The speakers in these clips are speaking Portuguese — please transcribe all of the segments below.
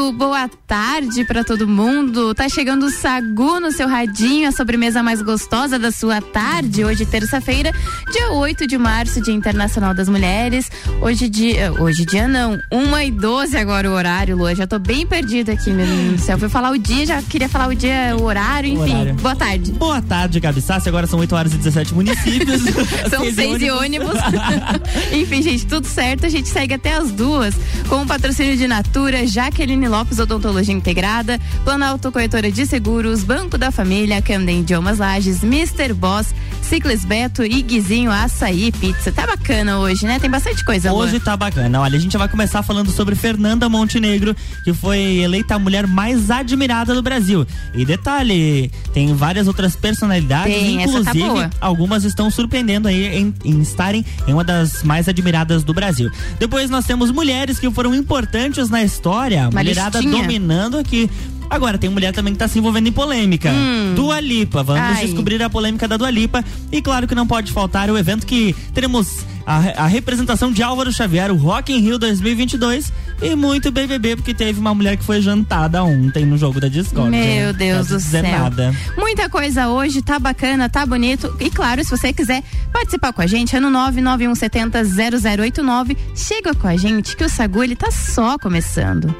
Muito boa tarde para todo mundo. Tá chegando o Sagu no seu radinho, a sobremesa mais gostosa da sua tarde. Hoje, terça-feira, dia 8 de março, Dia Internacional das Mulheres. Hoje, dia. Hoje, dia não. 1 e 12 agora o horário, Lua. Já tô bem perdida aqui, meu Deus do céu. Fui falar o dia, já queria falar o dia, o horário, enfim. Horário. Boa tarde. Boa tarde, Gabi Sassi. Agora são 8 horas e 17 municípios. são 6 e ônibus. enfim, gente, tudo certo. A gente segue até as duas com o patrocínio de Natura, Jaqueline Lopes Odontologia Integrada, Planalto Corretora de Seguros, Banco da Família, Camden Idiomas Lages, Mr. Boss, Ciclis Beto e Guizinho Açaí Pizza. Tá bacana hoje, né? Tem bastante coisa. Hoje Lua. tá bacana. Olha, a gente vai começar falando sobre Fernanda Montenegro, que foi eleita a mulher mais admirada do Brasil. E detalhe, tem várias outras personalidades, tem, tá inclusive tá algumas estão surpreendendo aí em, em estarem em uma das mais admiradas do Brasil. Depois nós temos mulheres que foram importantes na história uma mulherada dominando aqui. Agora, tem mulher também que tá se envolvendo em polêmica. Hum. Dua Lipa. Vamos Ai. descobrir a polêmica da Dua Lipa. E claro que não pode faltar o evento que teremos a, a, representação de Álvaro Xavier, o Rock in Rio 2022 e muito BBB, porque teve uma mulher que foi jantada ontem no jogo da Discord. Meu Deus do céu. Nada. Muita coisa hoje, tá bacana, tá bonito. E claro, se você quiser participar com a gente, é no 991700089. Chega com a gente que o Sagu ele tá só começando.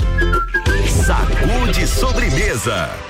Sacude sobremesa.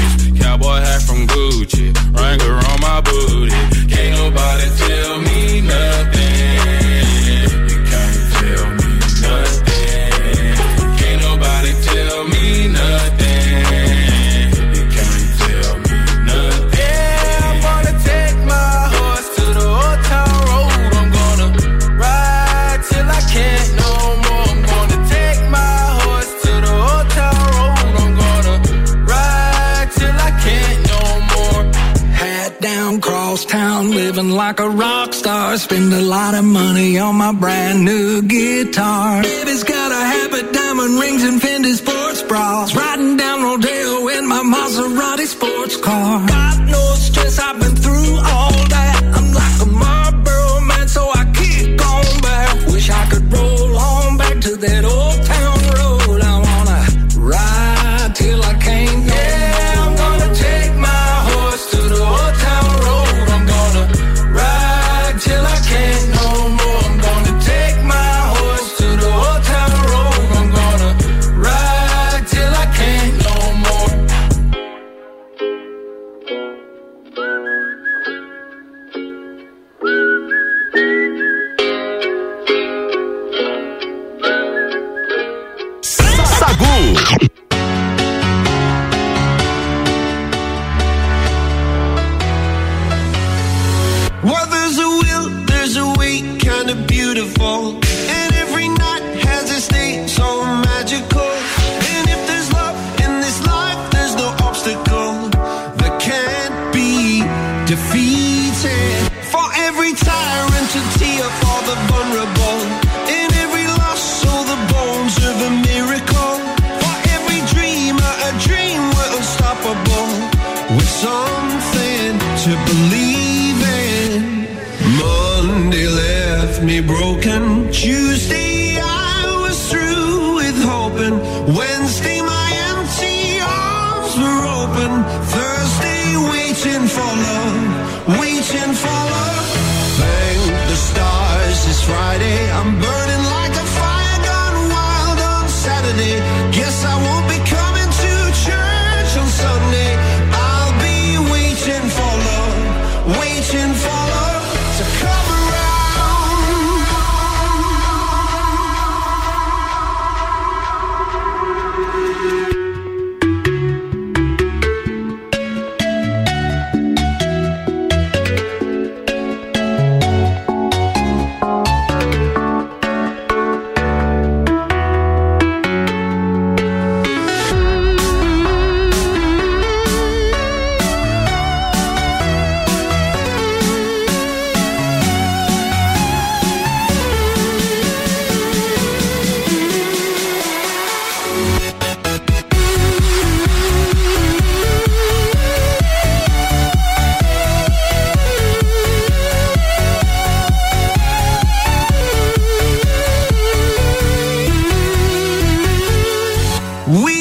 Cowboy hat from Gucci, Wrangler on my booty. Can't nobody tell me nothing. We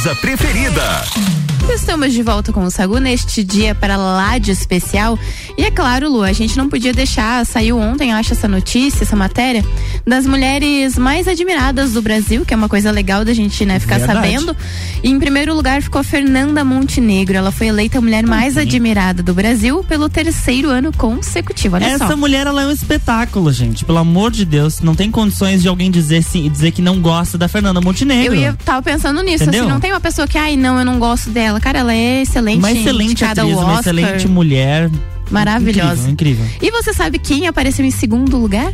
sobremesa preferida. Estamos de volta com o Sagu neste dia para lá de especial. E é claro, Lu, a gente não podia deixar, saiu ontem, acho, essa notícia, essa matéria, das mulheres mais admiradas do Brasil, que é uma coisa legal da gente, né, ficar Verdade. sabendo. E em primeiro lugar ficou Fernanda Montenegro. Ela foi eleita a mulher mais Uhum. admirada do Brasil pelo terceiro ano consecutivo. Olha Essa só. mulher, ela é um espetáculo, gente. Pelo amor de Deus. Não tem condições de alguém dizer, sim, dizer que não gosta da Fernanda Montenegro. Eu ia, tava pensando nisso, Entendeu? assim, não tem uma pessoa que, ai, não, eu não gosto dela. Cara, ela é excelente. Uma excelente atriz, uma excelente mulher. Maravilhosa. Incrível, incrível. E você sabe quem apareceu em segundo lugar?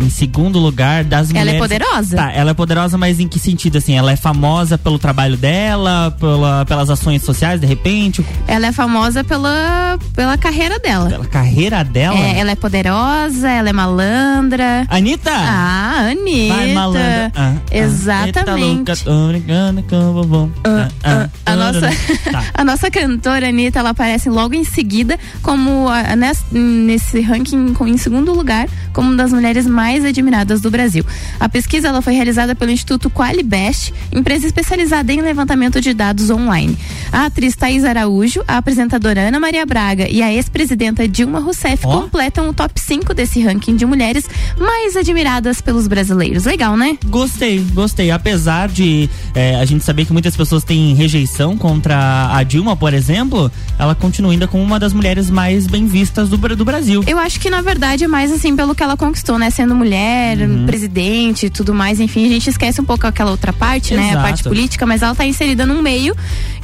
Em segundo lugar, das Ela é mulheres. poderosa? Tá, ela é poderosa, mas em que sentido? Assim, ela é famosa pelo trabalho dela, pela, pelas ações sociais, de repente? Ela é famosa pela, pela carreira dela. Pela carreira dela? É, ela é poderosa, ela é malandra. Anitta! Ah, Anitta. Vai, malandra. Ah, ah, Exatamente. Eita louca, tô vovô. Ah, ah, A nossa, Tá. a nossa cantora Anitta, ela aparece logo em seguida como a- nes- nesse ranking em segundo lugar como uma das mulheres mais admiradas do Brasil. A pesquisa ela foi realizada pelo Instituto Qualibest, empresa especializada em levantamento de dados online. A atriz Thais Araújo, a apresentadora Ana Maria Braga e a ex-presidenta Dilma Rousseff Ó. completam o top 5 desse ranking de mulheres mais admiradas pelos brasileiros. Legal, né? Gostei, gostei. Apesar de é, a gente saber que muitas pessoas têm rejeição contra a Dilma, por exemplo, ela continua ainda como uma das mulheres mais bem vistas do, do Brasil. Eu acho que na verdade é mais assim pelo que ela conquistou, né? Sendo sendo mulher, uhum. presidente e tudo mais, enfim, a gente esquece um pouco aquela outra parte, Exato. né? A parte política, mas ela tá inserida num meio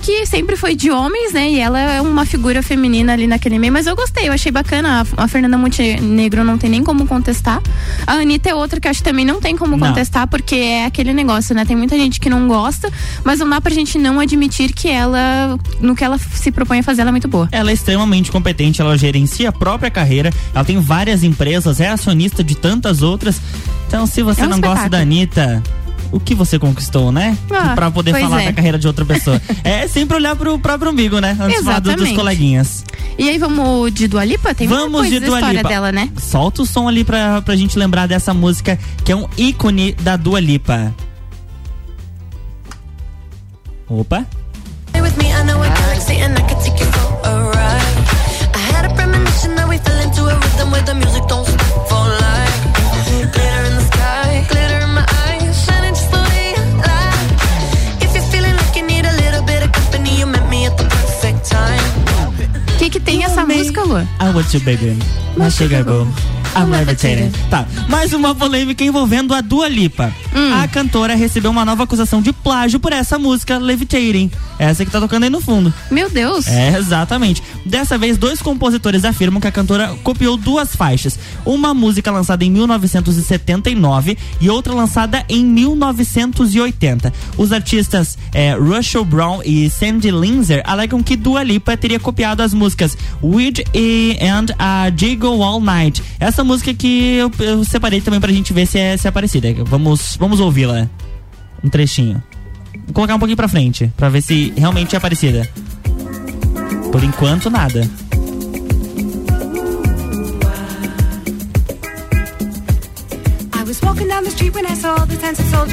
que sempre foi de homens, né? E ela é uma figura feminina ali naquele meio, mas eu gostei, eu achei bacana. A, a Fernanda Montenegro não tem nem como contestar. A Anitta é outra que acho que também não tem como não. contestar, porque é aquele negócio, né? Tem muita gente que não gosta, mas não dá pra gente não admitir que ela, no que ela se propõe a fazer, ela é muito boa. Ela é extremamente competente, ela gerencia a própria carreira, ela tem várias empresas, é acionista de tantas outras. Então, se você é um não espetáculo. gosta da Anitta, o que você conquistou, né? Ah, pra poder falar é. da carreira de outra pessoa. é sempre olhar pro próprio umbigo, né? Antes de falar dos coleguinhas. E aí vamos de Dua Lipa? Tem vamos coisa de Dua história Lipa. dela, né? Solta o som ali pra, pra gente lembrar dessa música que é um ícone da Dua Lipa. Opa. O que, tem essa música, Lu? I want you, baby. My sugar boo. I'm levitating. Tá, mais uma polêmica envolvendo a Dua Lipa. Hum. A cantora recebeu uma nova acusação de plágio por essa música Levitating. Essa que tá tocando aí no fundo. Meu Deus. É, exatamente. Dessa vez, dois compositores afirmam que a cantora copiou duas faixas. Uma música lançada em 1979 e outra lançada em 1980. Os artistas é, Russell Brown e Sandy Linzer alegam que Dua Lipa teria copiado as músicas Weird e and a Jiggle All Night. Essa música que eu, eu separei também pra gente ver se é, se é parecida. Vamos, vamos ouvi-la. Um trechinho. Vou colocar um pouquinho pra frente, pra ver se realmente é parecida. Por enquanto, nada.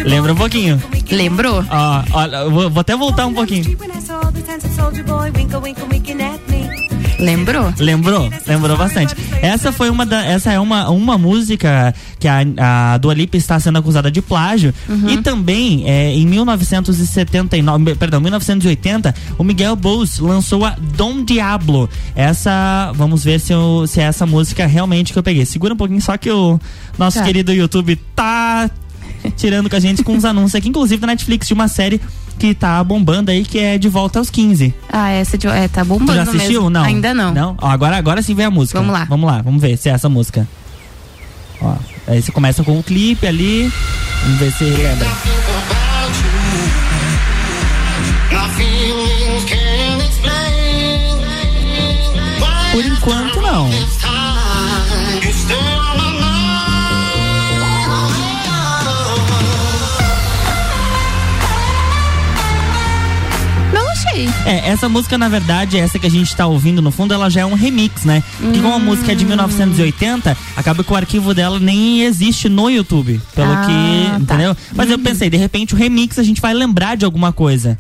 Lembra um pouquinho. Lembrou? Ó, ó vou, vou até voltar um pouquinho. Lembrou? Lembrou? Lembrou bastante. Essa foi uma da, essa é uma, uma música que a, a Dua Lipa está sendo acusada de plágio uhum. e também é, em 1979, perdão, 1980, o Miguel Bowes lançou a Dom Diablo. Essa, vamos ver se, eu, se é essa música realmente que eu peguei. Segura um pouquinho só que o nosso tá. querido YouTube tá tirando com a gente com uns anúncios aqui, inclusive da Netflix de uma série que tá bombando aí, que é De Volta aos 15. Ah, essa de, é, tá bombando. Tu já assistiu? Mesmo. Não. Ainda não. Não? Ó, agora, agora sim vem a música. Vamos lá. Vamos lá, vamos ver se é essa música. Ó, aí você começa com o um clipe ali. Vamos ver se lembra. É, essa música, na verdade, essa que a gente tá ouvindo no fundo, ela já é um remix, né? Hum. Que como a música é de 1980, acaba que o arquivo dela nem existe no YouTube. Pelo ah, que. Tá. Entendeu? Mas uhum. eu pensei, de repente o remix a gente vai lembrar de alguma coisa.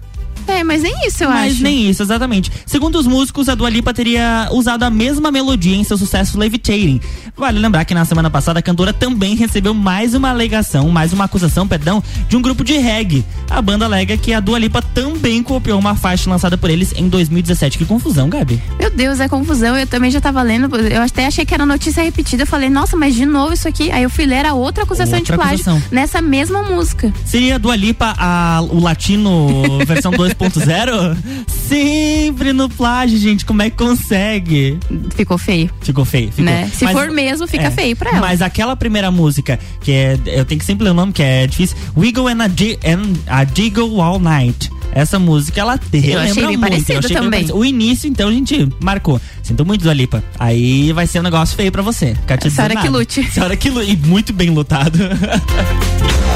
É, mas nem isso eu mas acho. Mas nem isso, exatamente. Segundo os músicos, a Dua Lipa teria usado a mesma melodia em seu sucesso Levitating. Vale lembrar que na semana passada a cantora também recebeu mais uma alegação, mais uma acusação, perdão, de um grupo de reggae. A banda alega que a Dua Lipa também copiou uma faixa lançada por eles em 2017. Que confusão, Gabi. Meu Deus, é confusão. Eu também já tava lendo, eu até achei que era notícia repetida. Eu falei, nossa, mas de novo isso aqui. Aí eu fui ler a outra acusação outra de plágio acusação. nessa mesma música. Seria a Dua Lipa a, o latino versão 2 2.0? Sempre no plágio, gente. Como é que consegue? Ficou feio. Ficou feio. Ficou. Né? Se mas, for mesmo, fica é, feio pra ela. Mas aquela primeira música, que é. Eu tenho que sempre ler o nome, que é difícil. Wiggle and a, and a Jiggle All Night. Essa música, ela eu achei bem muito. Eu achei também. Bem o início, então, a gente marcou. Sinto muito, do Alipa. Aí vai ser um negócio feio pra você. Ficar te Senhora que lute. Senhora que lute. E muito bem lutado.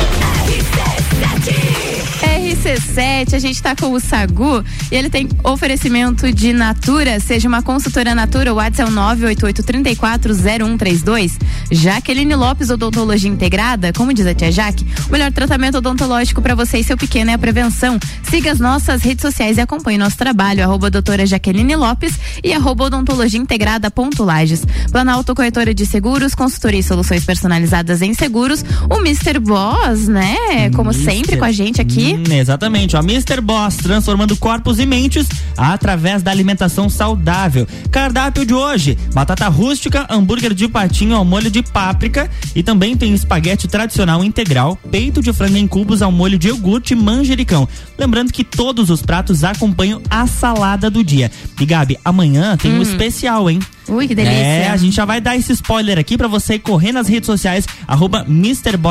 RC7, a gente está com o Sagu e ele tem oferecimento de Natura. Seja uma consultora Natura, o WhatsApp é o 988340132. Jaqueline Lopes, Odontologia Integrada. Como diz a tia Jaque, o melhor tratamento odontológico para você e seu pequeno é a prevenção. Siga as nossas redes sociais e acompanhe nosso trabalho. Arroba doutora Jaqueline Lopes e arroba odontologia integrada ponto Lages. Planalto Corretora de Seguros, consultoria e soluções personalizadas em seguros. O Mr. Boss, né? Como Mister. sempre com a gente aqui. Hum, Exatamente, ó. Mr. Boss, transformando corpos e mentes através da alimentação saudável. Cardápio de hoje: batata rústica, hambúrguer de patinho ao molho de páprica e também tem espaguete tradicional integral, peito de frango em cubos ao molho de iogurte e manjericão. Lembrando que todos os pratos acompanham a salada do dia. E Gabi, amanhã tem hum. um especial, hein? Ui, que delícia. É, a gente já vai dar esse spoiler aqui para você correr nas redes sociais, arroba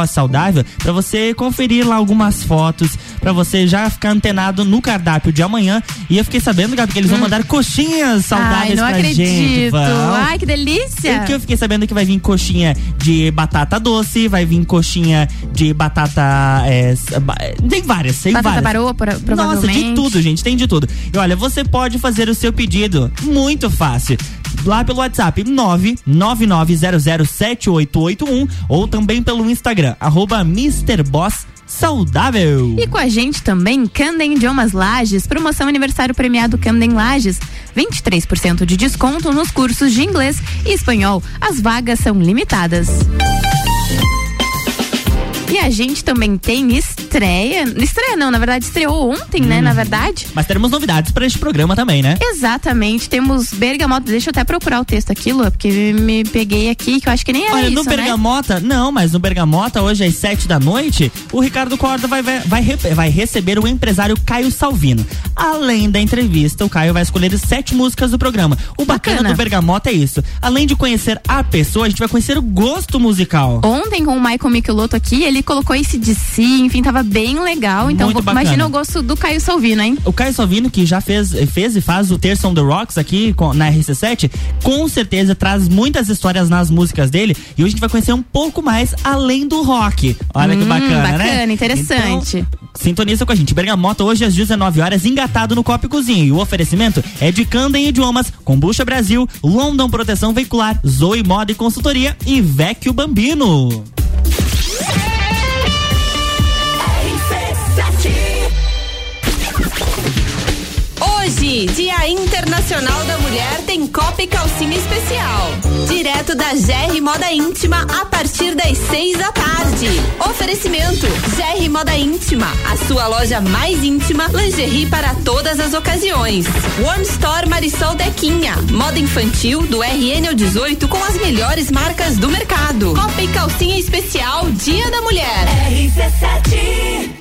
Saudável, pra você conferir lá algumas fotos, para você já ficar antenado no cardápio de amanhã. E eu fiquei sabendo, Gabi, que eles vão hum. mandar coxinhas saudáveis Ai, não pra acredito. gente. Vão. Ai, que delícia. E que eu fiquei sabendo que vai vir coxinha de batata doce, vai vir coxinha de batata. É, tem várias, tem batata várias. Baroa, provavelmente. Nossa, de tudo, gente, tem de tudo. E olha, você pode fazer o seu pedido muito fácil lá pelo WhatsApp 999007881 ou também pelo Instagram, arroba saudável. E com a gente também Candem Idiomas Lages, promoção aniversário premiado Candem Lages. 23% de desconto nos cursos de inglês e espanhol. As vagas são limitadas. E a gente também tem estreia. Estreia não, na verdade estreou ontem, hum. né? Na verdade. Mas teremos novidades para este programa também, né? Exatamente. Temos Bergamota. Deixa eu até procurar o texto aqui, Lu, porque me peguei aqui, que eu acho que nem era Olha, isso, no né? Bergamota, não, mas no Bergamota, hoje às sete da noite, o Ricardo Corda vai, vai, vai, vai receber o empresário Caio Salvino. Além da entrevista, o Caio vai escolher sete músicas do programa. O bacana, bacana do Bergamota é isso. Além de conhecer a pessoa, a gente vai conhecer o gosto musical. Ontem, com o Michael Michelotto aqui, ele colocou esse de si, enfim, tava bem legal. Então, imagina o gosto do Caio Salvino, hein? O Caio Salvino, que já fez, fez e faz o Terça on the Rocks aqui com, na RC7, com certeza traz muitas histórias nas músicas dele. E hoje a gente vai conhecer um pouco mais além do rock. Olha hum, que bacana, bacana né? Bacana, interessante. Então, sintoniza com a gente. Bergamota hoje às 19 horas, engatado no Copo Cozinha. E o oferecimento é de Candem Idiomas, Combucha Brasil, London Proteção Veicular, Zoe Moda e Consultoria e Vecchio Bambino. Hoje, Dia Internacional da Mulher, tem Copa e Calcinha Especial. Direto da GR Moda Íntima a partir das seis da tarde. Oferecimento: GR Moda Íntima, a sua loja mais íntima, lingerie para todas as ocasiões. One Store Marisol Dequinha, moda infantil do RN ao 18 com as melhores marcas do mercado. Copa e Calcinha Especial, Dia da Mulher. RC7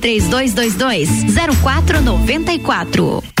3222 0494.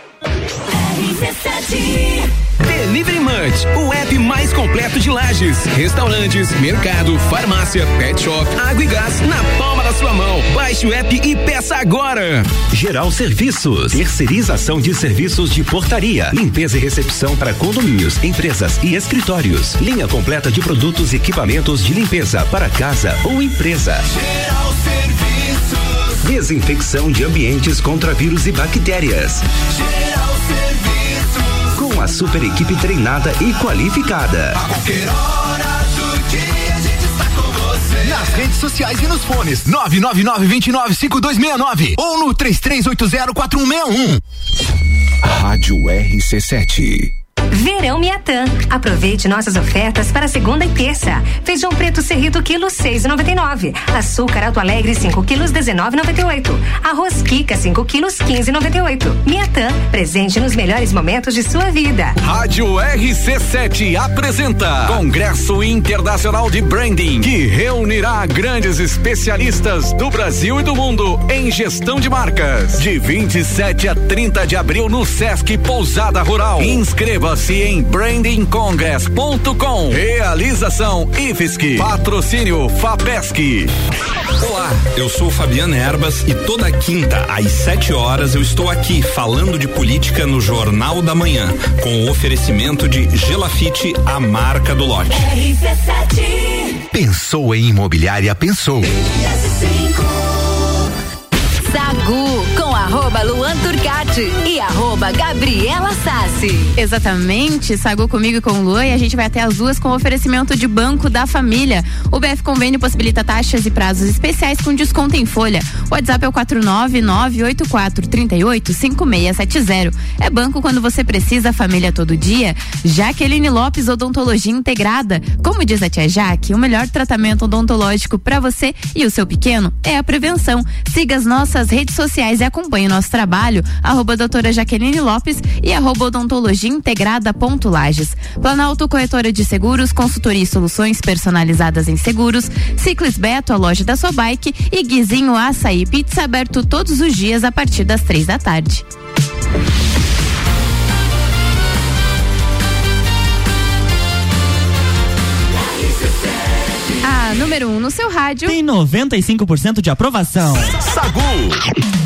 Delivery Munch, o app mais completo de lajes, restaurantes, mercado, farmácia, pet shop, água e gás na palma da sua mão. Baixe o app e peça agora. Geral Serviços, terceirização de serviços de portaria, limpeza e recepção para condomínios, empresas e escritórios. Linha completa de produtos e equipamentos de limpeza para casa ou empresa. Geral Serviços. Desinfecção de ambientes contra vírus e bactérias. Geral com a super equipe treinada e qualificada. A qualquer hora do dia a gente está com você. Nas redes sociais e nos fones 999-295269 ou no 33804161. Rádio RC7. Verão Miatã. Aproveite nossas ofertas para segunda e terça. Feijão preto serrito quilo 6,99. Açúcar Alto Alegre 5 quilos 19,98. Arroz Kika 5 quilos 15,98. Miatã, presente nos melhores momentos de sua vida. Rádio RC7 apresenta Congresso Internacional de Branding, que reunirá grandes especialistas do Brasil e do mundo em gestão de marcas. De 27 a 30 de abril no Sesc Pousada Rural. Inscreva-se Inscreva-se em brandingcongress.com. Realização IFSC. Patrocínio FAPESC. Olá, eu sou Fabiana Erbas e toda quinta às 7 horas eu estou aqui falando de política no Jornal da Manhã, com o oferecimento de Gelafite, a marca do lote. RC7. Pensou em imobiliária, pensou. RS5 arroba Luan Turcati e arroba Gabriela Sassi. Exatamente, Sagu comigo e com o Luan e a gente vai até as duas com oferecimento de Banco da Família. O BF Convênio possibilita taxas e prazos especiais com desconto em folha. O WhatsApp é o 49984385670. É banco quando você precisa, família todo dia. Jaqueline Lopes Odontologia Integrada. Como diz a tia Jaque, o melhor tratamento odontológico para você e o seu pequeno é a prevenção. Siga as nossas redes sociais e acompanhe o nosso trabalho, arroba doutora Jaqueline Lopes e arroba odontologia integrada ponto Lages. Planalto Corretora de Seguros, consultoria e soluções personalizadas em seguros, Ciclis Beto, a loja da sua bike e Guizinho Açaí Pizza aberto todos os dias a partir das três da tarde. A número 1 um no seu rádio. Tem 95% de aprovação. Sagu.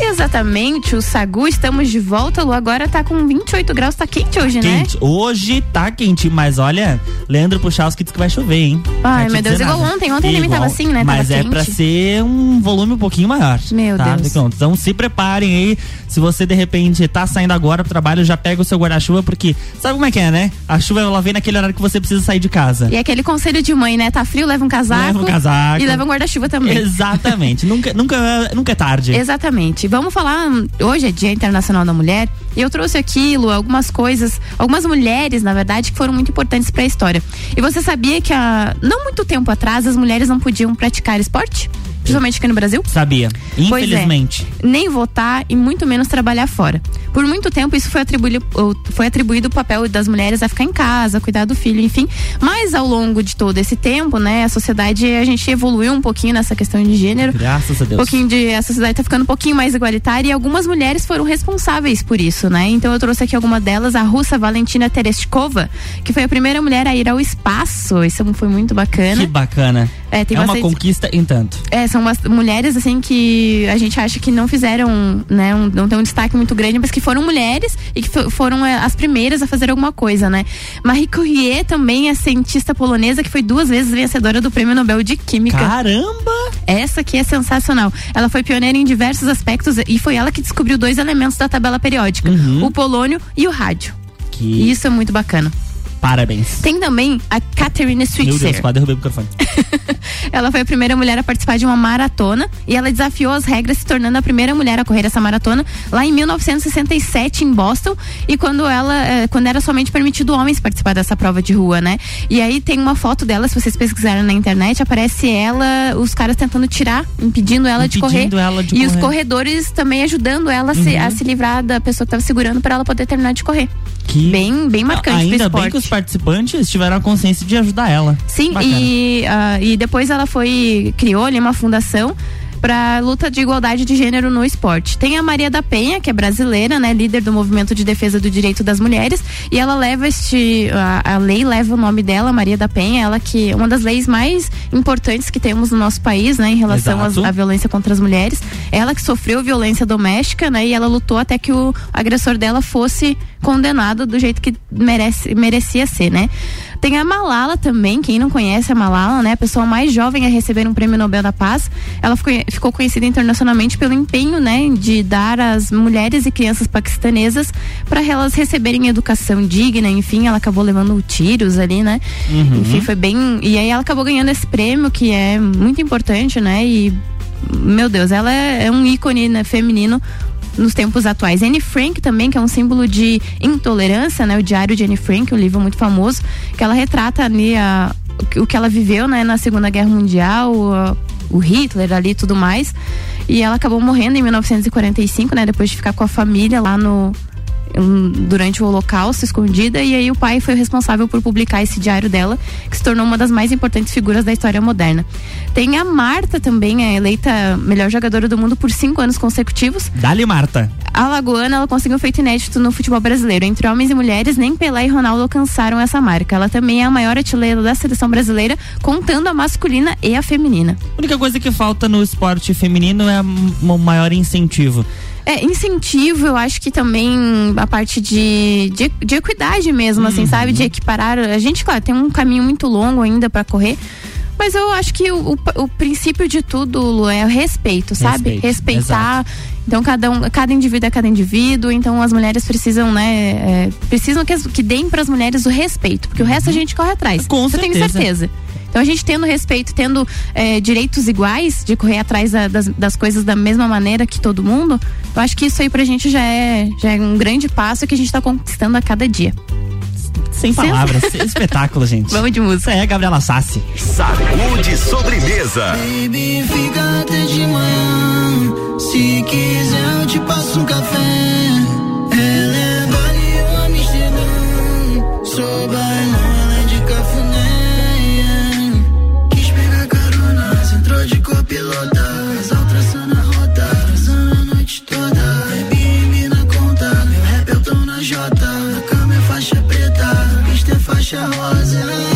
Exatamente, o Sagu, estamos de volta. Lu agora tá com 28 graus, tá quente hoje, quente. né? Hoje tá quente, mas olha, Leandro Puchalski disse que vai chover, hein? Ai, meu Deus, igual ontem. Ontem ele tava assim, né? Mas tava é quente. pra ser um volume um pouquinho maior. Meu tá? Deus. Então se preparem aí. Se você de repente tá saindo agora pro trabalho, já pega o seu guarda-chuva, porque sabe como é que é, né? A chuva ela vem naquele horário que você precisa sair de casa. E aquele conselho de mãe, né? Tá frio, leva um casaco. Leva um casaco. E leva um guarda-chuva também. Exatamente. nunca, nunca, nunca é tarde. Exatamente. Vamos falar. Hoje é Dia Internacional da Mulher. E eu trouxe aquilo, algumas coisas, algumas mulheres, na verdade, que foram muito importantes para a história. E você sabia que há não muito tempo atrás as mulheres não podiam praticar esporte? Principalmente aqui no Brasil? Sabia. É. Infelizmente. Nem votar e muito menos trabalhar fora. Por muito tempo isso foi atribuído, foi atribuído o papel das mulheres a ficar em casa, cuidar do filho, enfim. Mas ao longo de todo esse tempo, né, a sociedade, a gente evoluiu um pouquinho nessa questão de gênero. Graças a Deus. Um pouquinho de, a sociedade tá ficando um pouquinho mais igualitária e algumas mulheres foram responsáveis por isso, né? Então eu trouxe aqui alguma delas, a russa Valentina Tereshkova, que foi a primeira mulher a ir ao espaço. Isso foi muito bacana. Que bacana. É, tem é uma bastante- conquista em tanto. É, são umas mulheres assim que a gente acha que não fizeram, né, um, não tem um destaque muito grande, mas que foram mulheres e que fo- foram é, as primeiras a fazer alguma coisa, né? Marie Curie também é cientista polonesa que foi duas vezes vencedora do Prêmio Nobel de Química. Caramba! Essa aqui é sensacional. Ela foi pioneira em diversos aspectos e foi ela que descobriu dois elementos da tabela periódica: o polônio e o rádio. Que isso é muito bacana. Parabéns. Tem também a Catherine Meu Switzer. Deus, quase derrubei o microfone. Ela foi a primeira mulher a participar de uma maratona e ela desafiou as regras, se tornando a primeira mulher a correr essa maratona lá em 1967 em Boston e quando ela, eh, quando era somente permitido homens participar dessa prova de rua, né? E aí tem uma foto dela, se vocês pesquisarem na internet, aparece ela, os caras tentando tirar, impedindo ela de correr. Impedindo ela de e os correr. corredores também ajudando ela a, se, Uhum. a se livrar da pessoa que estava segurando para ela poder terminar de correr. Que Bem, bem marcante pro Ainda bem que os participantes tiveram a consciência de ajudar ela. Sim, Bacana. e, ah, e depois ela foi criou ali uma fundação para luta de igualdade de gênero no esporte. Tem a Maria da Penha, que é brasileira, né, líder do movimento de defesa do direito das mulheres, e ela leva este a, a lei leva o nome dela, Maria da Penha, ela que uma das leis mais importantes que temos no nosso país, né, em relação à violência contra as mulheres. Ela que sofreu violência doméstica, né, e ela lutou até que o agressor dela fosse condenado do jeito que merece, merecia ser, né? Tem a Malala também, quem não conhece a Malala, né? A pessoa mais jovem a receber um prêmio Nobel da Paz. Ela ficou, ficou conhecida internacionalmente pelo empenho, né, de dar às mulheres e crianças paquistanesas para elas receberem educação digna, enfim, ela acabou levando tiros ali, né? Uhum. Enfim, foi bem. E aí ela acabou ganhando esse prêmio, que é muito importante, né? E meu Deus, ela é, é um ícone né, feminino nos tempos atuais. Anne Frank também, que é um símbolo de intolerância, né? O Diário de Anne Frank, um livro muito famoso, que ela retrata ali a, o que ela viveu, né, na Segunda Guerra Mundial, o, o Hitler ali e tudo mais. E ela acabou morrendo em 1945, né, depois de ficar com a família lá no durante o Holocausto, escondida, e aí o pai foi o responsável por publicar esse diário dela, que se tornou uma das mais importantes figuras da história moderna. Tem a Marta também, é eleita melhor jogadora do mundo por cinco anos consecutivos. Dali, Marta. A Lagoana, ela conseguiu um feito inédito no futebol brasileiro. Entre homens e mulheres, nem Pelé e Ronaldo alcançaram essa marca. Ela também é a maior artilheira da seleção brasileira, contando a masculina e a feminina. A única coisa que falta no esporte feminino é um maior incentivo. É, incentivo, eu acho que também a parte de, de, de equidade mesmo, assim, uhum. assim, sabe? De equiparar. A gente, claro, tem um caminho muito longo ainda para correr. Mas eu acho que o, o, o, princípio de tudo, Lu, é o respeito, sabe? Respeito, Respeitar. Exato. Então, cada, um, cada indivíduo é cada indivíduo. Então, as mulheres precisam, né? É, precisam que, que deem para as mulheres o respeito. Porque o resto a uhum. gente corre atrás. Com eu certeza. tenho certeza. Então a gente tendo respeito, tendo é, direitos iguais, de correr atrás da, das, das coisas da mesma maneira que todo mundo, eu acho que isso aí pra gente já é, já é um grande passo que a gente tá conquistando a cada dia. Sem palavras, espetáculo, gente. Vamos de música. É, Gabriela Sassi. Saúde sobremesa. Baby, fica até de manhã. Se quiser, eu te passo um café. Faixa rosa. Qualquer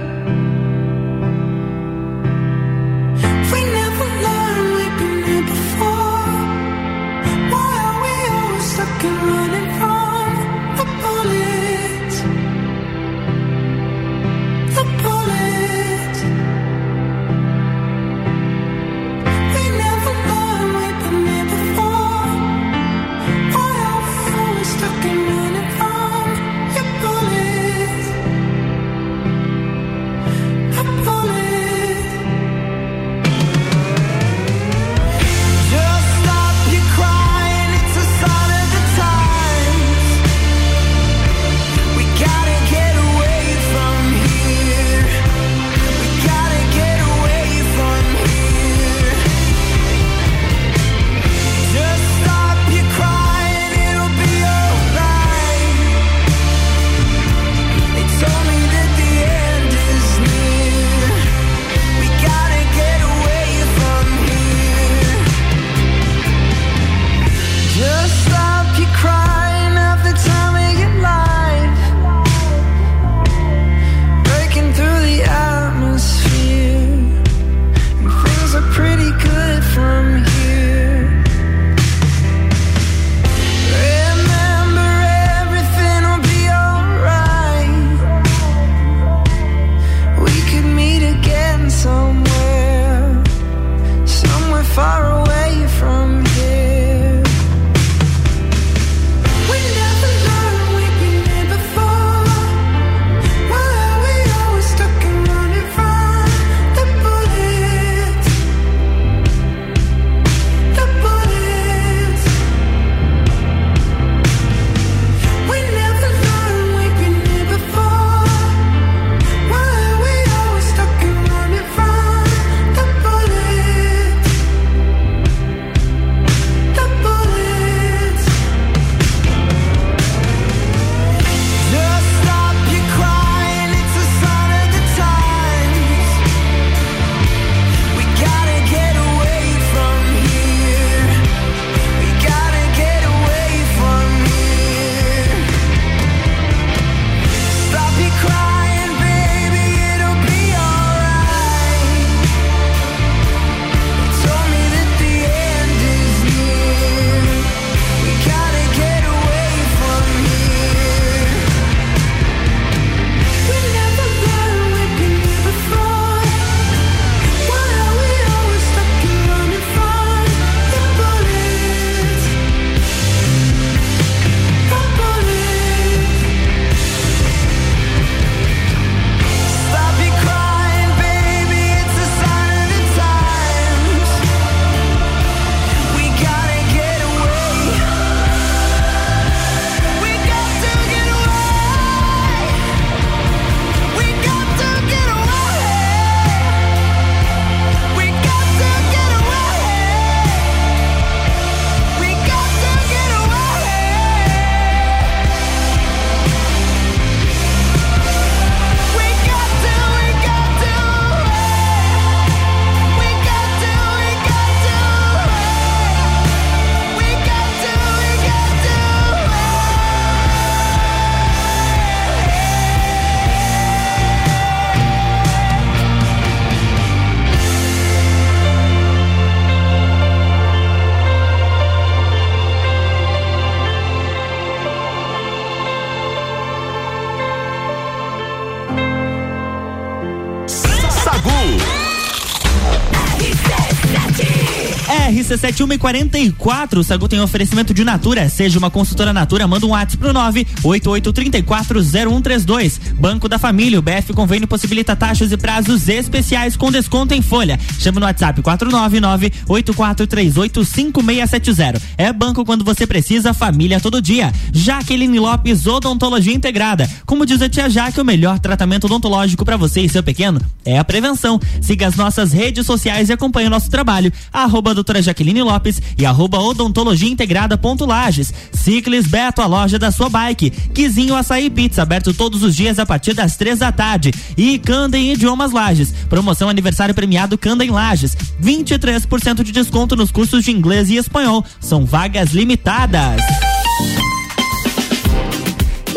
RC7 144. O Sagu tem oferecimento de Natura. Seja uma consultora Natura, manda um WhatsApp pro 988340132. Banco da Família. O BF Convênio possibilita taxas e prazos especiais com desconto em folha. Chama no WhatsApp 499-8438-5670. É banco quando você precisa, família todo dia. Jaqueline Lopes, Odontologia Integrada. Como diz a tia Jaque, o melhor tratamento odontológico para você e seu pequeno é a prevenção. Siga as nossas redes sociais e acompanhe o nosso trabalho. Arroba doutora Jaqueline Lopes e arroba odontologia integrada ponto Lages. Ciclis Beto, a loja da sua bike. Quizinho Açaí Pizza, aberto todos os dias a partir das três da tarde. E Candem Idiomas Lages. Promoção aniversário premiado Candem Lages. 23% de desconto nos cursos de inglês e espanhol. São vagas limitadas.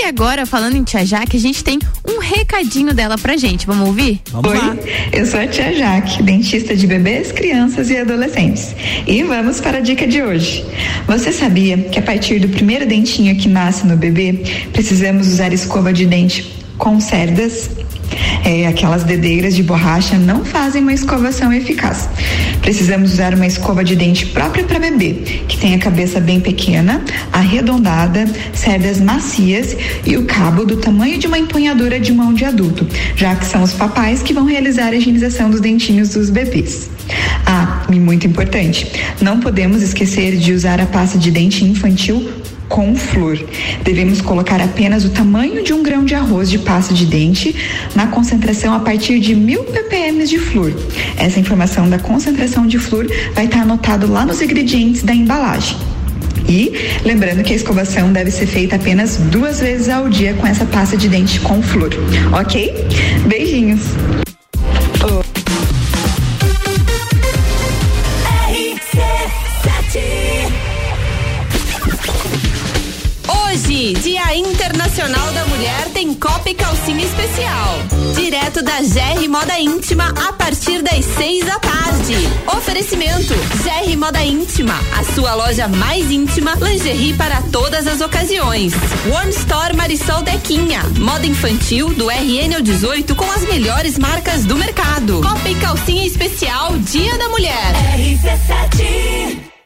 E agora, falando em Tia Jaque, a gente tem um recadinho dela pra gente. Vamos ouvir? Vamos Oi, lá. eu sou a Tia Jaque, dentista de bebês, crianças e adolescentes. E vamos para a dica de hoje. Você sabia que a partir do primeiro dentinho que nasce no bebê, precisamos usar escova de dente com cerdas? É, aquelas dedeiras de borracha não fazem uma escovação eficaz. Precisamos usar uma escova de dente própria para bebê, que tem a cabeça bem pequena, arredondada, cerdas macias e o cabo do tamanho de uma empunhadura de mão de adulto, já que são os papais que vão realizar a higienização dos dentinhos dos bebês. Ah, e muito importante, não podemos esquecer de usar a pasta de dente infantil com flúor. Devemos colocar apenas o tamanho de um grão de arroz de pasta de dente na concentração a partir de mil ppm de flúor. Essa informação da concentração de flúor vai estar anotado lá nos ingredientes da embalagem. E lembrando que a escovação deve ser feita apenas duas vezes ao dia com essa pasta de dente com flúor, ok? Beijinhos! Hoje, Internacional da Mulher, tem Copa e Calcinha Especial. Direto da GR Moda Íntima a partir das seis da tarde. Oferecimento: GR Moda Íntima, a sua loja mais íntima, lingerie para todas as ocasiões. One Store Marisol Dequinha, moda infantil do RN ao 18 com as melhores marcas do mercado. Copa e Calcinha Especial, Dia da Mulher. RC7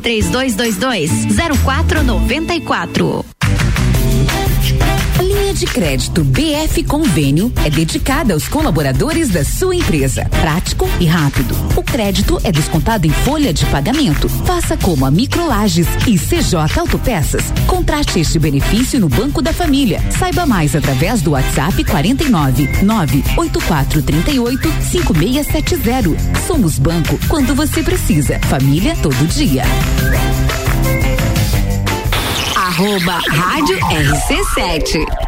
3222 0494. A linha de crédito BF Convênio é dedicada aos colaboradores da sua empresa. Prático e rápido. O crédito é descontado em folha de pagamento. Faça como a Microlages e CJ Autopeças. Contrate este benefício no Banco da Família. Saiba mais através do WhatsApp 49 98438 5670. Somos banco quando você precisa. Família todo dia. Arroba Rádio RC7.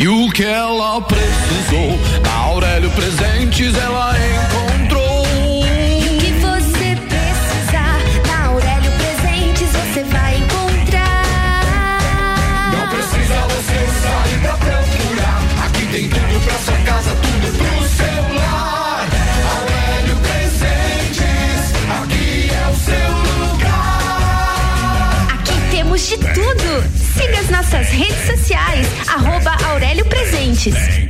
E o que ela precisou, na Aurélio Presentes ela encontrou. As nossas redes sociais, arroba Aurélio Presentes.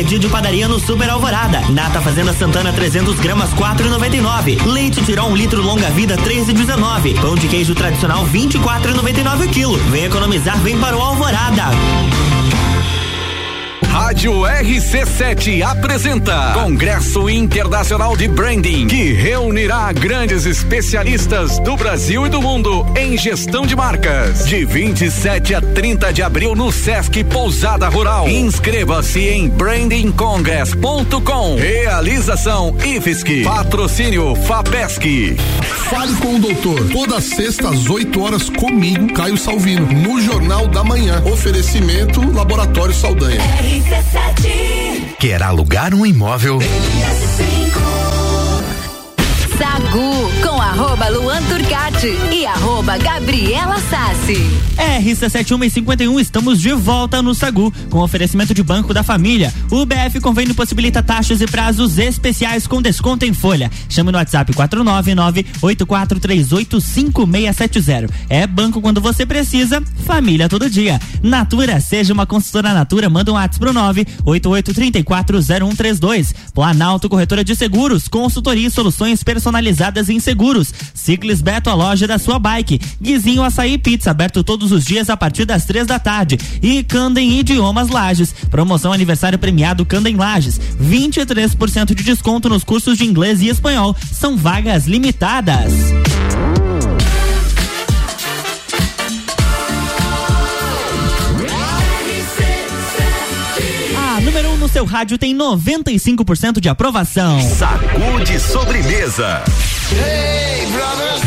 Dia de padaria no Super Alvorada. Nata Fazenda Santana 300 gramas 4,99. Leite Tirol 1 um litro longa vida 13,19. Pão de queijo tradicional 24,99 o quilo. Vem economizar, vem para o Alvorada. Rádio RC7 apresenta Congresso Internacional de Branding, que reunirá grandes especialistas do Brasil e do mundo em gestão de marcas. De 27 a 30 de abril no Sesc Pousada Rural. Inscreva-se em brandingcongress.com. Realização IFSC. Patrocínio FAPESC. Fale com o doutor. Toda sexta às 8 horas comigo, Caio Salvino, no Jornal da Manhã. Oferecimento Laboratório Saldanha. Quer alugar um imóvel? Arroba Luan Turcati e arroba Gabriela Sassi. RC7151, estamos de volta no Sagu, com oferecimento de Banco da Família. O BF Convênio possibilita taxas e prazos especiais com desconto em folha. Chame no WhatsApp 499-8438-5670. É banco quando você precisa, família todo dia. Natura, seja uma consultora Natura, manda um WhatsApp pro 988340132. Planalto Corretora de Seguros, consultoria e soluções personalizadas em seguros. Ciclis Beto, a loja da sua bike. Guizinho Açaí Pizza, aberto todos os dias a partir das três da tarde. E Candem Idiomas Lages. Promoção aniversário premiado Candem Lages. 23% de desconto nos cursos de inglês e espanhol. São vagas limitadas. Seu rádio tem 95% de aprovação. Sacude sobremesa. Hey, brothers!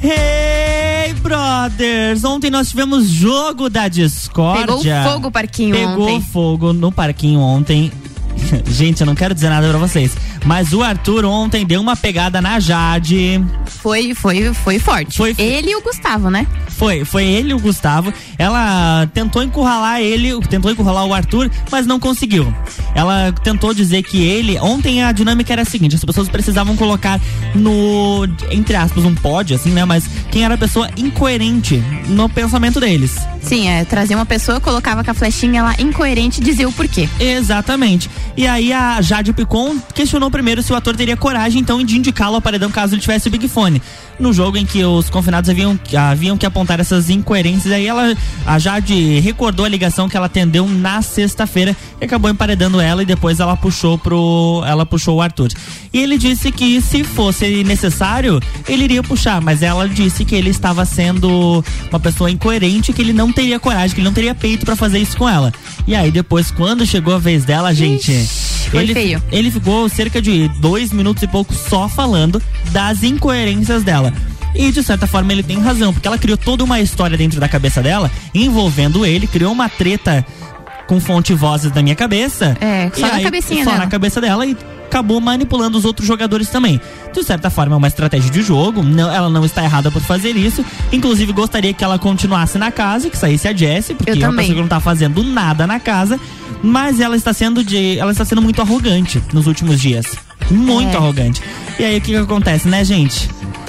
Hey, brothers! Ontem nós tivemos jogo da discórdia. Pegou fogo o parquinho Pegou ontem. fogo no parquinho ontem. Gente, eu não quero dizer nada pra vocês, mas o Arthur ontem deu uma pegada na Jade. Foi, foi, foi forte. Foi- Ele e o Gustavo, né? Foi, foi ele e o Gustavo. Ela tentou encurralar ele, tentou encurralar o Arthur, mas não conseguiu. Ela tentou dizer que ele. Ontem a dinâmica era a seguinte: as pessoas precisavam colocar no. entre aspas, um pódio, assim, né? Mas quem era a pessoa incoerente no pensamento deles. Sim, é, trazia uma pessoa, colocava com a flechinha lá incoerente e dizia o porquê. Exatamente. E aí a Jade Picon questionou primeiro se o ator teria coragem, então, de indicá-lo ao paredão caso ele tivesse o Big Fone. No jogo em que os confinados haviam, haviam que apontar essas incoerências, aí ela, a Jade recordou a ligação que ela atendeu na sexta-feira e acabou emparedando ela e depois ela puxou pro. ela puxou o Arthur. E ele disse que se fosse necessário, ele iria puxar, mas ela disse que ele estava sendo uma pessoa incoerente, que ele não teria coragem, que ele não teria peito pra fazer isso com ela. E aí depois, quando chegou a vez dela, gente, ele, feio. ele ficou cerca de dois minutos e pouco só falando das incoerências dela. E de certa forma ele tem razão, porque ela criou toda uma história dentro da cabeça dela, envolvendo ele, criou uma treta com fonte e vozes da minha cabeça. É, só na cabecinha Só dela. na cabeça dela e acabou manipulando os outros jogadores também. De certa forma é uma estratégia de jogo, não- ela não está errada por fazer isso. Inclusive gostaria que ela continuasse na casa, que saísse a Jessie, porque é uma pessoa que não tá fazendo nada na casa, mas ela está sendo de, ela está sendo muito arrogante nos últimos dias. Muito É. arrogante. E aí o que que acontece, né, gente?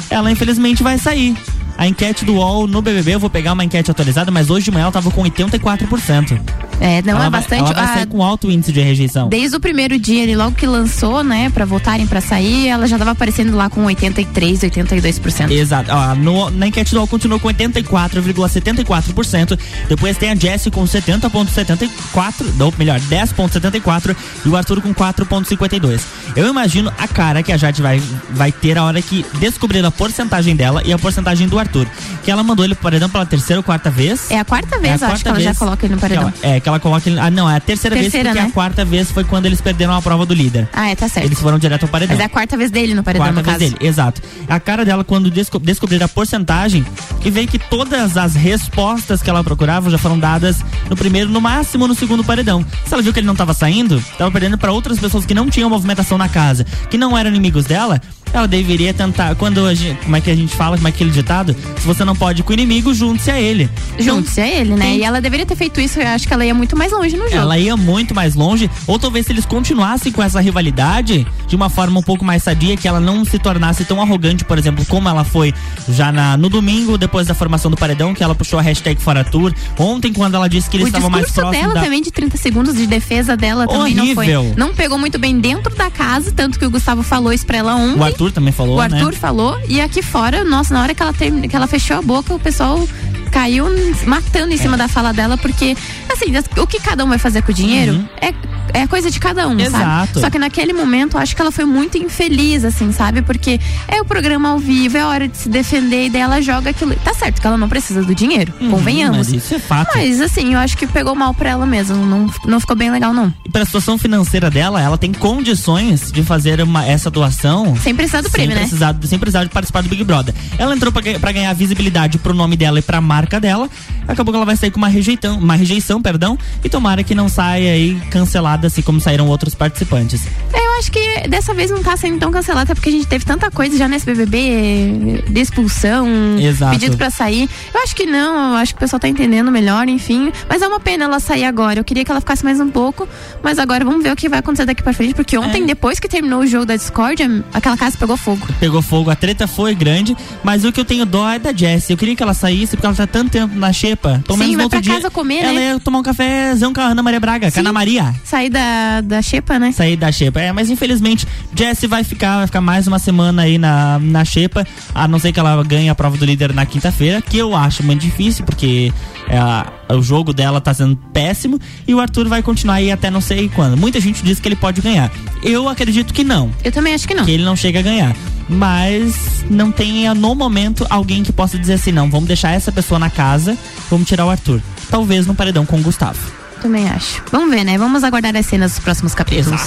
Ela infelizmente vai sair. A enquete do UOL no BBB, eu vou pegar uma enquete atualizada, mas hoje de manhã ela tava com 84%. É, não ela é vai, bastante. Ela vai a- sair com alto índice de rejeição. Desde o primeiro dia, ele logo que lançou, né, pra votarem pra sair, ela já tava aparecendo lá com 83, 82%. Exato. Ó, no- na enquete do UOL continuou com 84,74%. Depois tem a Jessie com 70,74%. Ou melhor, 10,74%. E o Arthur com 4,52%. Eu imagino a cara que a Jade vai, vai ter a hora que descobrir a porcentagem dela e a porcentagem do Arthur. Que ela mandou ele pro paredão pela terceira ou quarta vez. É a quarta vez, É a eu acho que quarta ela já vez coloca ele no paredão. Que ela- é, que ela coloca ele. Ah, não, é a terceira, Terceira, vez, porque né? a quarta vez foi quando eles perderam a prova do líder. Ah, é, tá certo. Eles foram direto ao paredão. Mas é a quarta vez dele no paredão, Quarta no vez caso. dele, exato. A cara dela quando desco descobrir a porcentagem e veio que todas as respostas que ela procurava já foram dadas no primeiro, no máximo no segundo paredão. Se ela viu que ele não tava saindo, tava perdendo pra outras pessoas que não tinham movimentação na casa, que não eram inimigos dela, ela deveria tentar. Quando a gente, como é que a gente fala, como é aquele ditado? Se você não pode ir com o inimigo, junte-se a ele. Junte-se a ele, né? Sim. E ela deveria ter feito isso, eu acho que ela ia muito mais longe no jogo. Ela ia muito mais longe, ou talvez se eles continuassem com essa rivalidade de uma forma um pouco mais sadia, que ela não se tornasse tão arrogante, por exemplo, como ela foi já na, no domingo, depois da formação do paredão, que ela puxou a hashtag Fora Tour. Ontem, quando ela disse que eles o estavam mais próximos dela da. também de 30 segundos de defesa dela também não foi. Horrível. Não pegou muito bem dentro da casa, tanto que o Gustavo falou isso pra ela ontem. O Arthur também falou, O Arthur né? falou e aqui fora, nossa, na hora que ela, term- que ela fechou a boca, o pessoal caiu matando em cima É. da fala dela, porque, assim, as- o que cada um vai fazer com o dinheiro é, é coisa de cada um. Exato. sabe? Só que naquele momento, eu acho que ela foi muito infeliz, assim, sabe? Porque é o programa ao vivo, é hora de se defender, e daí ela joga aquilo. Tá certo que ela não precisa do dinheiro, convenhamos. Uhum, mas isso é fato. Mas, assim, eu acho que pegou mal pra ela mesmo, não, não ficou bem legal, não. E pra situação financeira dela, ela tem condições de fazer uma, essa doação. Sem precisar do sem prêmio, né? precisar, Sem precisar de participar do Big Brother. Ela entrou pra, pra ganhar visibilidade pro nome dela e pra marca dela. Acabou que ela vai sair com uma rejeição, uma rejeição, perdão. E tomara que não saia aí cancelada, assim como saíram outros participantes. É, Eu acho que dessa vez não tá sendo tão cancelado, até porque a gente teve tanta coisa já nesse BBB, de expulsão, Exato. pedido pra sair. Eu acho que não, eu acho que o pessoal tá entendendo melhor, enfim. Mas é uma pena ela sair agora. Eu queria que ela ficasse mais um pouco, mas agora vamos ver o que vai acontecer daqui pra frente, porque ontem, É. depois que terminou o jogo da Discord, aquela casa pegou fogo. Pegou fogo, a treta foi grande, mas o que eu tenho dó é da Jessie. Eu queria que ela saísse, porque ela tá tanto tempo na xepa. Pelo Sim, menos no vai outro pra dia, casa comer, ela né? ia tomar um cafezão com a Ana Maria Braga, com a Ana Maria. Sair da, da xepa, né? sair da xepa. É, mas infelizmente, Jessie vai ficar, vai ficar mais uma semana aí na, na xepa, a não ser que ela ganhe a prova do líder na quinta-feira, que eu acho muito difícil, porque é, o jogo dela tá sendo péssimo, e o Arthur vai continuar aí até não sei quando. Muita gente diz que ele pode ganhar. Eu acredito que não. Eu também acho que não. Que ele não chega a ganhar. Mas não tem no momento alguém que possa dizer assim, não, vamos deixar essa pessoa na casa, vamos tirar o Arthur. Talvez no paredão com o Gustavo. Também acho. Vamos ver, né? Vamos aguardar as cenas dos próximos capítulos.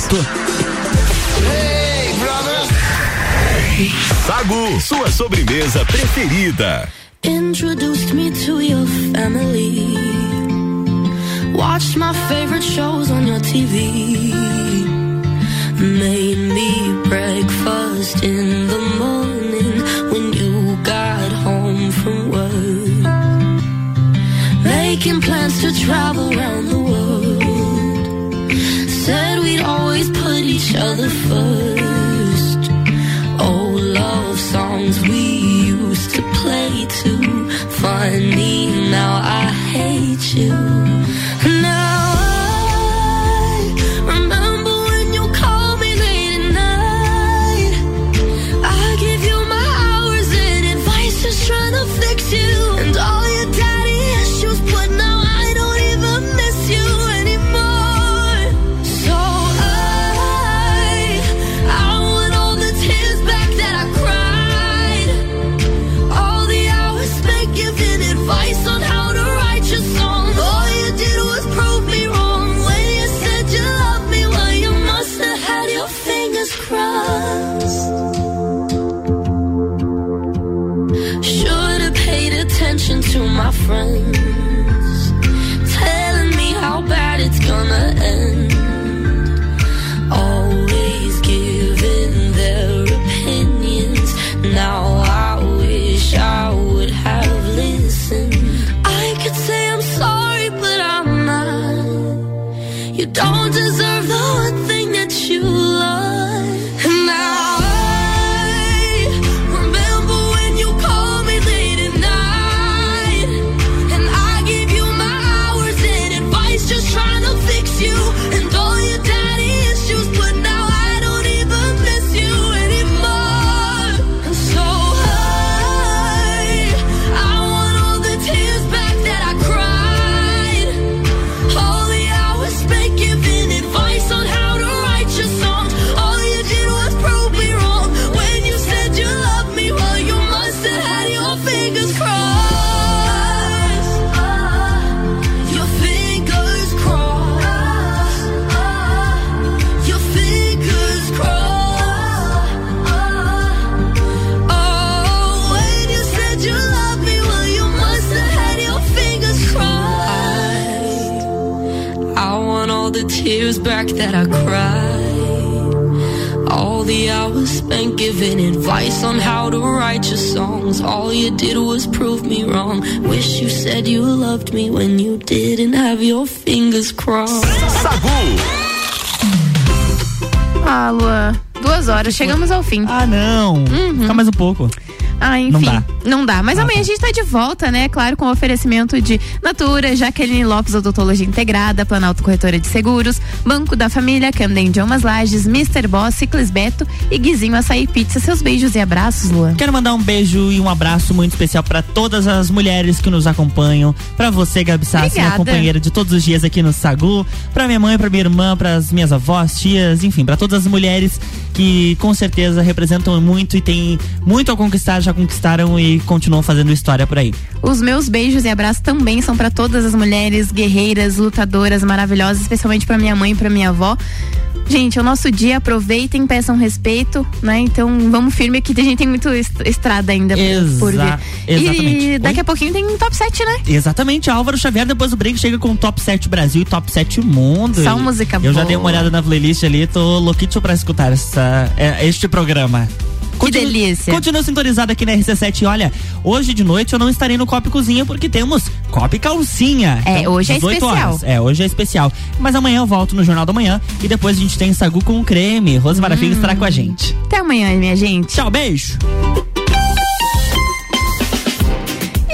Sagu, sua sobremesa preferida. Introduced me to your family. Watched my favorite shows on your TV. Made me breakfast in the morning when you got home from work. Making plans to travel around too. Funny, now I hate you. Chegamos ao fim. Ah, não. Uhum. Fica mais um pouco. Ah, enfim. Não dá. Não dá. Mas Ah, amanhã tá. a gente tá de volta, né? Claro, com o oferecimento de Natura, Jaqueline Lopes, Odontologia Integrada, Planalto Corretora de Seguros, Banco da Família, Camden Idiomas Lages, Mr. Boss, Ciclis Beto e Guizinho Açaí Pizza. Seus beijos e abraços, Lua. Quero mandar um beijo e um abraço muito especial para todas as mulheres que nos acompanham, para você, Gabi Sassi, minha companheira de todos os dias aqui no Sagu, para minha mãe, para minha irmã, para as minhas avós, tias, enfim, para todas as mulheres que com certeza representam muito e têm muito a conquistar, já conquistaram e continuam fazendo história por aí. Os meus beijos e abraços também são para todas as mulheres guerreiras, lutadoras, maravilhosas, especialmente para minha mãe e para minha avó. Gente, é o nosso dia, aproveitem, peçam respeito, né? Então vamos firme que a gente tem muito est- estrada ainda por- por vir. Exa- exatamente. E daqui a pouquinho tem um top 7, né? Exatamente, Álvaro Xavier depois do break chega com top 7 Brasil e top 7 mundo. Só música Eu já boa. dei uma olhada na playlist ali, tô louquinho pra escutar essa, é, este programa. Que delícia. Continua sintonizado aqui na RC7. E Olha, hoje de noite eu não estarei no Copa e Cozinha porque temos Copa e Calcinha. É, hoje é 18 especial. Horas. É, hoje é especial. Mas amanhã eu volto no Jornal da Manhã e depois a gente tem Sagu com creme. Rose Maravilha estará com a gente. Até amanhã, minha gente. Tchau, beijo.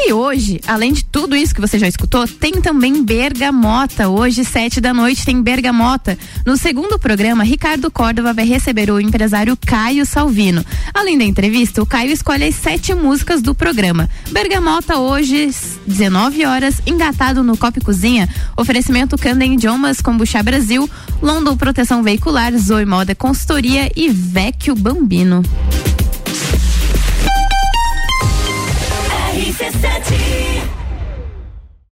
E hoje, além de tudo isso que você já escutou, tem também Bergamota. Hoje, sete da noite, tem Bergamota. No segundo programa, Ricardo Córdova vai receber o empresário Caio Salvino. Além da entrevista, o Caio escolhe as sete músicas do programa. Bergamota hoje, 19 horas, engatado no Copa e Cozinha. Oferecimento Candem Idiomas, Combuchá Brasil, London Proteção Veicular, Zoe Moda Consultoria e Vecchio Bambino. RC7